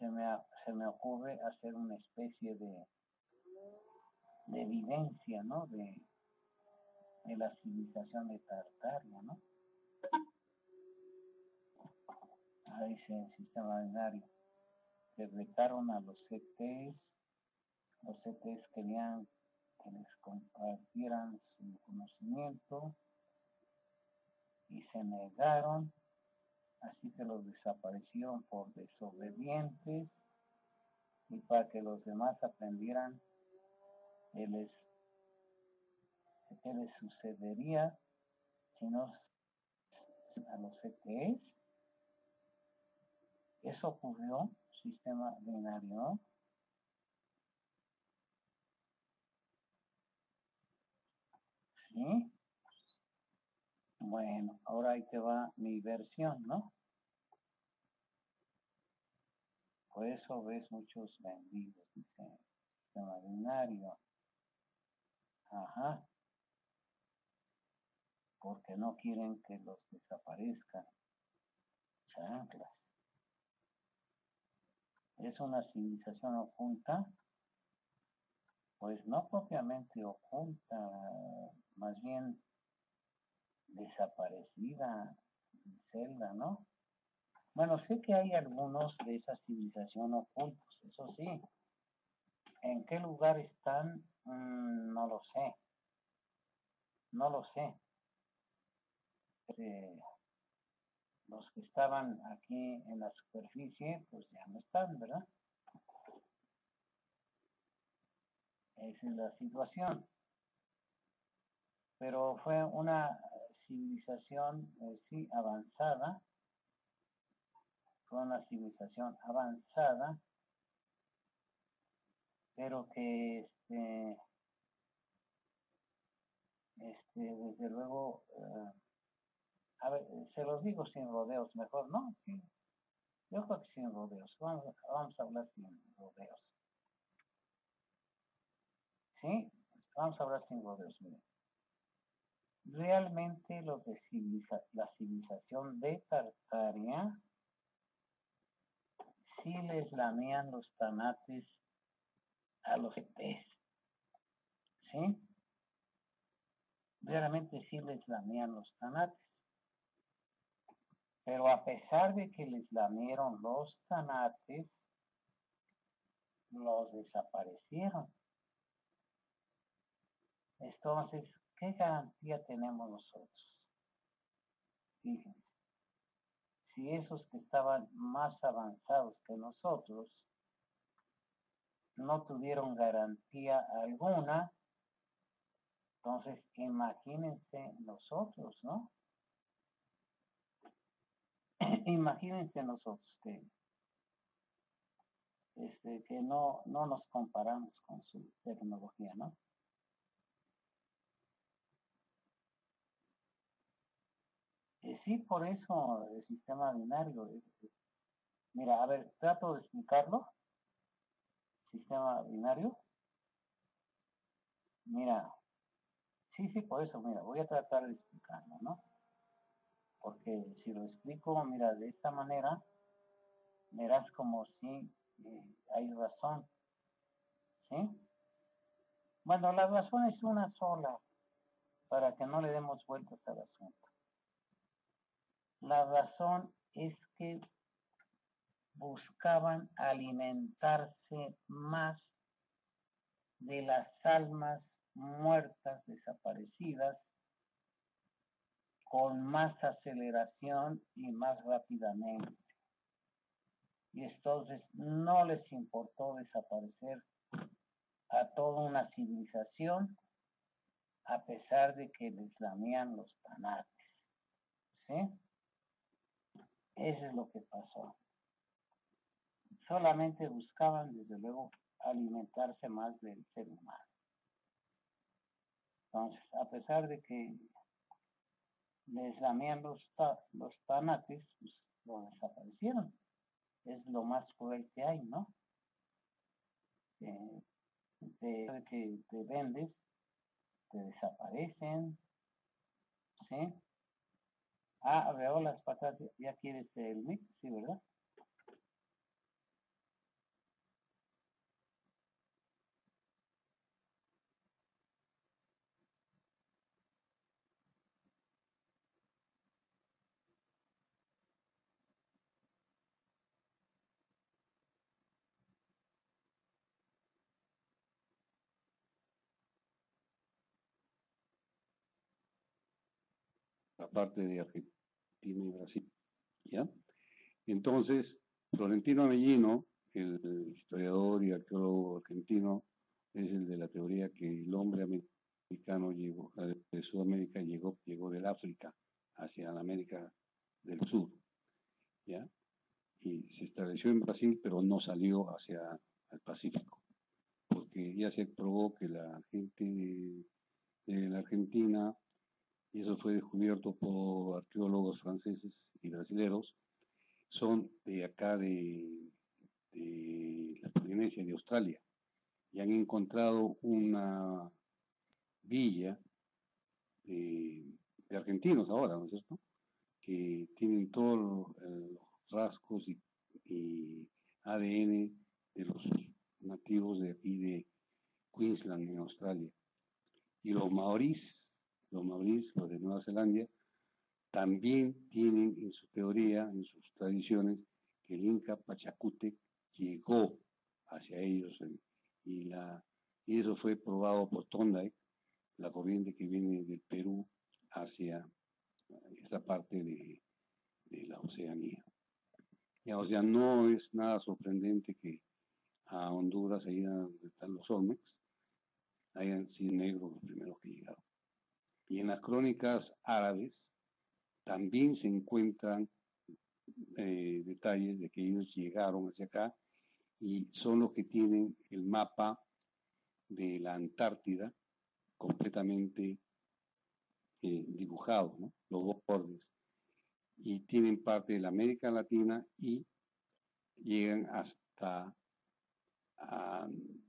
Se me, se me ocurre hacer una especie de, de evidencia, ¿no? De, de la civilización de Tartaria, ¿no? Dice el sistema binario. Decretaron a los CTs, los CTs querían que les compartieran su conocimiento y se negaron, así que los desaparecieron por desobedientes y para que los demás aprendieran, les qué les sucedería si no a los CTEs. Eso ocurrió, sistema binario. ¿Sí? Bueno, ahora ahí te va mi versión, ¿no? Por eso ves muchos vendidos, dice sistema binario. Ajá porque no quieren que los desaparezcan. Chanclas. ¿Es una civilización oculta? Pues no propiamente oculta, más bien desaparecida, celda, ¿no? Bueno, sé que hay algunos de esa civilización ocultos, eso sí. ¿En qué lugar están? Mm, no lo sé. No lo sé. Este, los que estaban aquí en la superficie, pues ya no están, ¿verdad? Esa es la situación. Pero fue una civilización, eh, sí, avanzada. Fue una civilización avanzada, pero que, este, este desde luego, eh, a ver, se los digo sin rodeos, mejor, ¿no? Yo creo que sin rodeos. Vamos, vamos a hablar sin rodeos. ¿Sí? Vamos a hablar sin rodeos, miren. Realmente los de la civilización de Tartaria sí les lamían los tanates a los ETs. ¿Sí? Realmente sí les lamían los tanates. Pero a pesar de que les lamieron los tanates, los desaparecieron. Entonces, ¿qué garantía tenemos nosotros? Fíjense, si esos que estaban más avanzados que nosotros no tuvieron garantía alguna, entonces imagínense nosotros, ¿no? imagínense nosotros que, este, que no, no nos comparamos con su tecnología, ¿no? Sí, por eso el sistema binario. Mira, a ver, trato de explicarlo. Sistema binario. Mira, sí, sí, por eso, mira, voy a tratar de explicarlo, ¿no? Porque si lo explico, mira, de esta manera, verás como si eh, hay razón. ¿Sí? Bueno, la razón es una sola, para que no le demos vueltas al asunto. La razón es que buscaban alimentarse más de las almas muertas, desaparecidas, con más aceleración y más rápidamente. Y entonces no les importó desaparecer a toda una civilización a pesar de que les lamían los tanates. ¿Sí? Eso es lo que pasó. Solamente buscaban, desde luego, alimentarse más del ser humano. Entonces, a pesar de que les lamían los, los tanates, pues lo desaparecieron. Es lo más cruel que hay, ¿no? de que te vendes, te desaparecen, ¿sí? Ah, veo las patas, ya quieres el mix, sí, ¿verdad? Parte de Argentina y Brasil. ¿ya? Entonces, Florentino Avellino, el historiador y arqueólogo argentino, es el de la teoría que el hombre americano llegó, de Sudamérica llegó, llegó del África hacia la América del Sur, ¿ya? Y se estableció en Brasil, pero no salió hacia el Pacífico, porque ya se probó que la gente de, de la Argentina y eso fue descubierto por arqueólogos franceses y brasileños, son de acá de, la Polinesia, de Australia, y han encontrado una villa de, argentinos ahora, ¿no es cierto?, que tienen todos los rasgos y, ADN de los nativos de aquí de Queensland, en Australia. Y los maoríes los los de Nueva Zelanda, también tienen en su teoría, en sus tradiciones, que el Inca Pachacute llegó hacia ellos y, la, y eso fue probado por Tonday, la corriente que viene del Perú hacia esta parte de, la Oceanía. o sea, no es nada sorprendente que a Honduras, ahí donde están los Olmecs, hayan sido negros los primeros que llegaron. Y en las crónicas árabes también se encuentran eh, detalles de que ellos llegaron hacia acá y son los que tienen el mapa de la Antártida completamente eh, dibujado, ¿no? los bordes, y tienen parte de la América Latina y llegan hasta,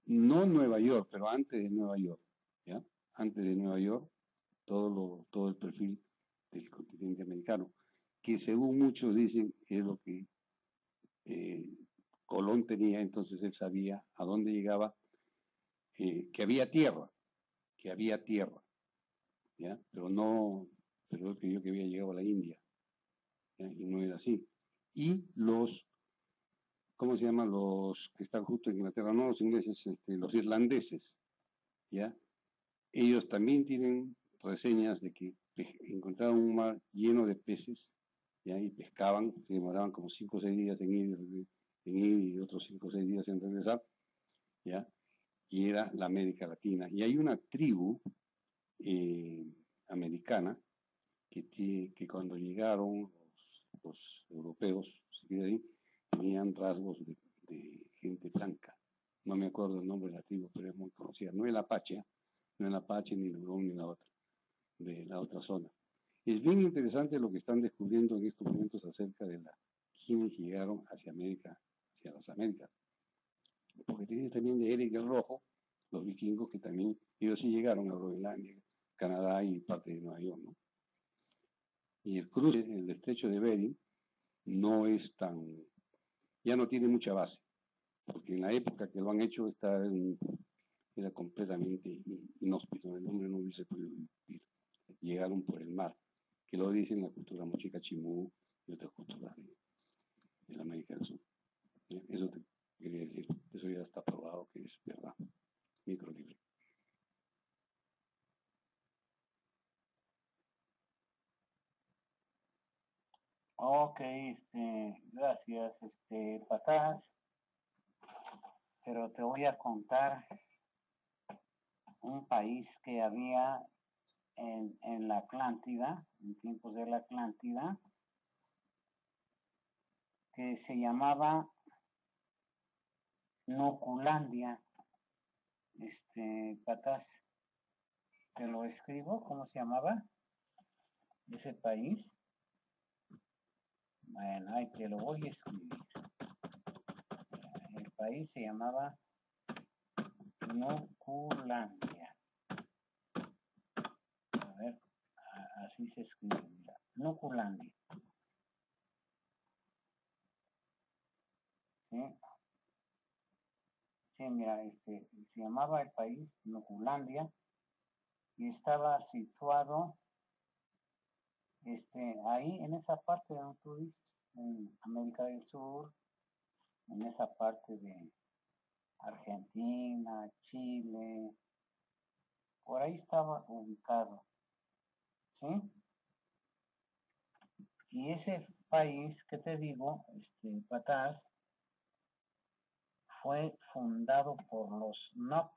no Nueva York, pero antes de Nueva York, ¿ya? Antes de Nueva York, todo, todo el perfil del continente americano, que según muchos dicen es lo que eh, Colón tenía, entonces él sabía a dónde llegaba, eh, que había tierra, que había tierra, pero no, pero él creyó que había llegado a la India, y no era así. Y los, ¿cómo se llaman? Los que están justo en Inglaterra, no los ingleses, este, los irlandeses, ¿ya? Ellos también tienen reseñas de que encontraban un mar lleno de peces, y pescaban, se demoraban como 5 o 6 días en ir, en ir y otros 5 o 6 días en regresar, ¿ya? y era la América Latina. Y hay una tribu eh, americana que, que cuando llegaron los los europeos, si quiere tenían rasgos de, gente blanca. No me acuerdo el nombre de la tribu, pero es muy conocida. No el Apache, no el Apache, ni el Hurón, ni la otra, de la otra zona. Es bien interesante lo que están descubriendo en estos momentos acerca de la quienes llegaron hacia América, hacia las Américas. Porque tiene también de Eric el Rojo, los vikingos que también, ellos sí llegaron a Groenlandia, Canadá y parte de Nueva York, ¿no? Y el cruce, el estrecho de Bering, no es tan, ya no tiene mucha base, porque en la época que lo han hecho está era completamente inhóspito, el hombre no hubiese podido vivir. Llegaron por el mar, que lo dicen la cultura mochica chimú y otras culturas de, la América del Sur. Eso te quería decir, eso ya está probado que es verdad, microlibre. Ok, este, gracias, este, Patás. Pero te voy a contar un país que había en, la Atlántida, en tiempos de la Atlántida, que se llamaba Noculandia. Este, Patás, te lo escribo, ¿cómo se llamaba ese país? Bueno, ahí te lo voy a escribir. El país se llamaba Noculandia. A ver, así se escribe, mira. Noculandia. ¿Sí? Sí, mira, este, se llamaba el país Noculandia y estaba situado este, ahí en esa parte donde tú dices, en América del Sur, en esa parte de Argentina, Chile, por ahí estaba ubicado, ¿sí? Y ese país que te digo, este, Patás, fue fundado por los Nox.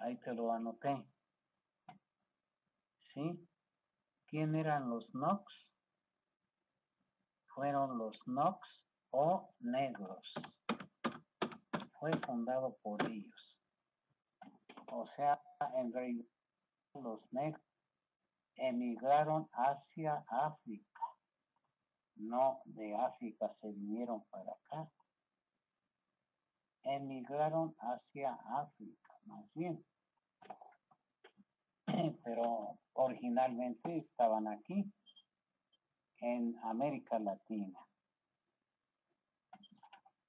Ahí te lo anoté. ¿Sí? ¿Quién eran los Nox? Fueron los Nox o negros. Fue fundado por ellos. O sea, en realidad los negros emigraron hacia África. No de África se vinieron para acá. Emigraron hacia África, más bien. pero originalmente estaban aquí, en América Latina,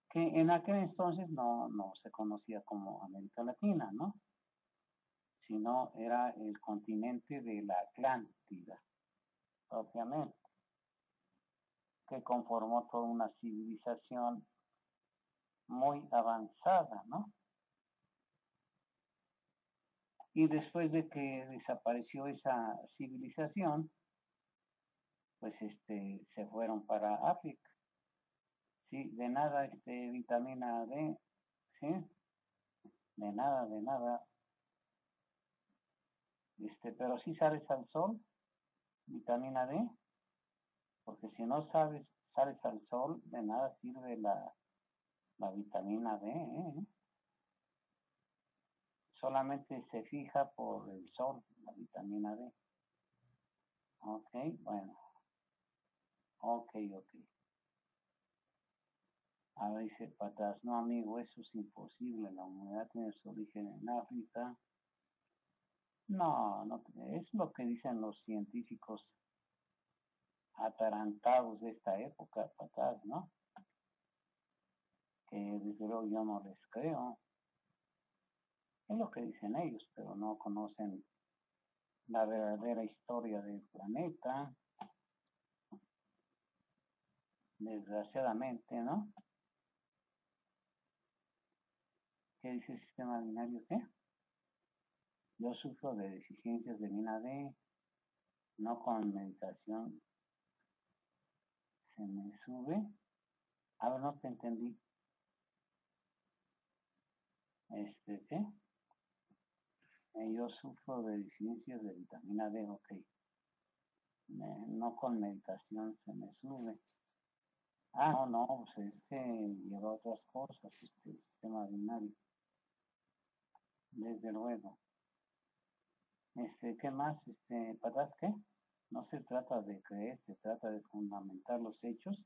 que en aquel entonces no, no se conocía como América Latina, ¿no? Sino era el continente de la Atlántida, propiamente, que conformó toda una civilización muy avanzada, ¿no? Y después de que desapareció esa civilización, pues este, se fueron para África. Sí, de nada, este, vitamina D, sí, de nada, de nada. Este, pero si sales al sol, vitamina D, porque si no sabes, sales al sol, de nada sirve la, la vitamina D, ¿eh? solamente se fija por el sol, la vitamina D. Ok, bueno. Ok, ok. A ver, dice Patas, no amigo, eso es imposible, la humanidad tiene su origen en África. No, no, es lo que dicen los científicos atarantados de esta época, Patas, ¿no? Que desde luego yo no les creo. Es lo que dicen ellos, pero no conocen la verdadera historia del planeta. Desgraciadamente, ¿no? ¿Qué dice el sistema binario qué? Yo sufro de deficiencias de mina D, no con meditación se me sube. A ver, no te entendí. Este, ¿qué? yo sufro de deficiencias de vitamina D, ok. No con meditación se me sube. Ah, no, no, pues es que lleva otras cosas, este sistema binario. Desde luego. Este, ¿qué más? Este, ¿patas qué? No se trata de creer, se trata de fundamentar los hechos.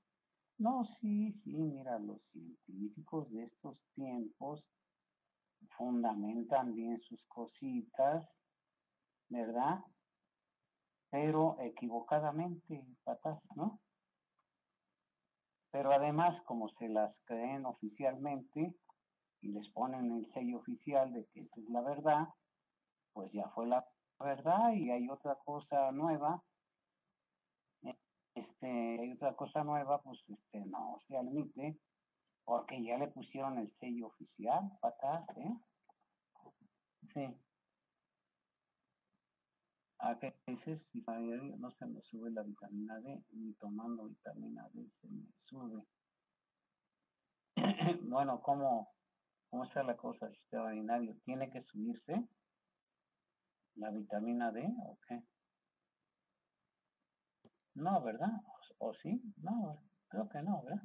No, sí, sí, mira, los científicos de estos tiempos fundamentan bien sus cositas, ¿verdad? Pero equivocadamente, patas, ¿no? Pero además, como se las creen oficialmente y les ponen el sello oficial de que esa es la verdad, pues ya fue la verdad y hay otra cosa nueva. Este, hay otra cosa nueva, pues este no se admite porque ya le pusieron el sello oficial, patas, ¿eh? Sí. ¿A qué dices? Si no se me sube la vitamina D, ni tomando vitamina D se me sube. bueno, ¿cómo, ¿cómo está la cosa, sistema binario? ¿Tiene que subirse la vitamina D o qué? No, ¿verdad? ¿O, o sí? No, creo que no, ¿verdad?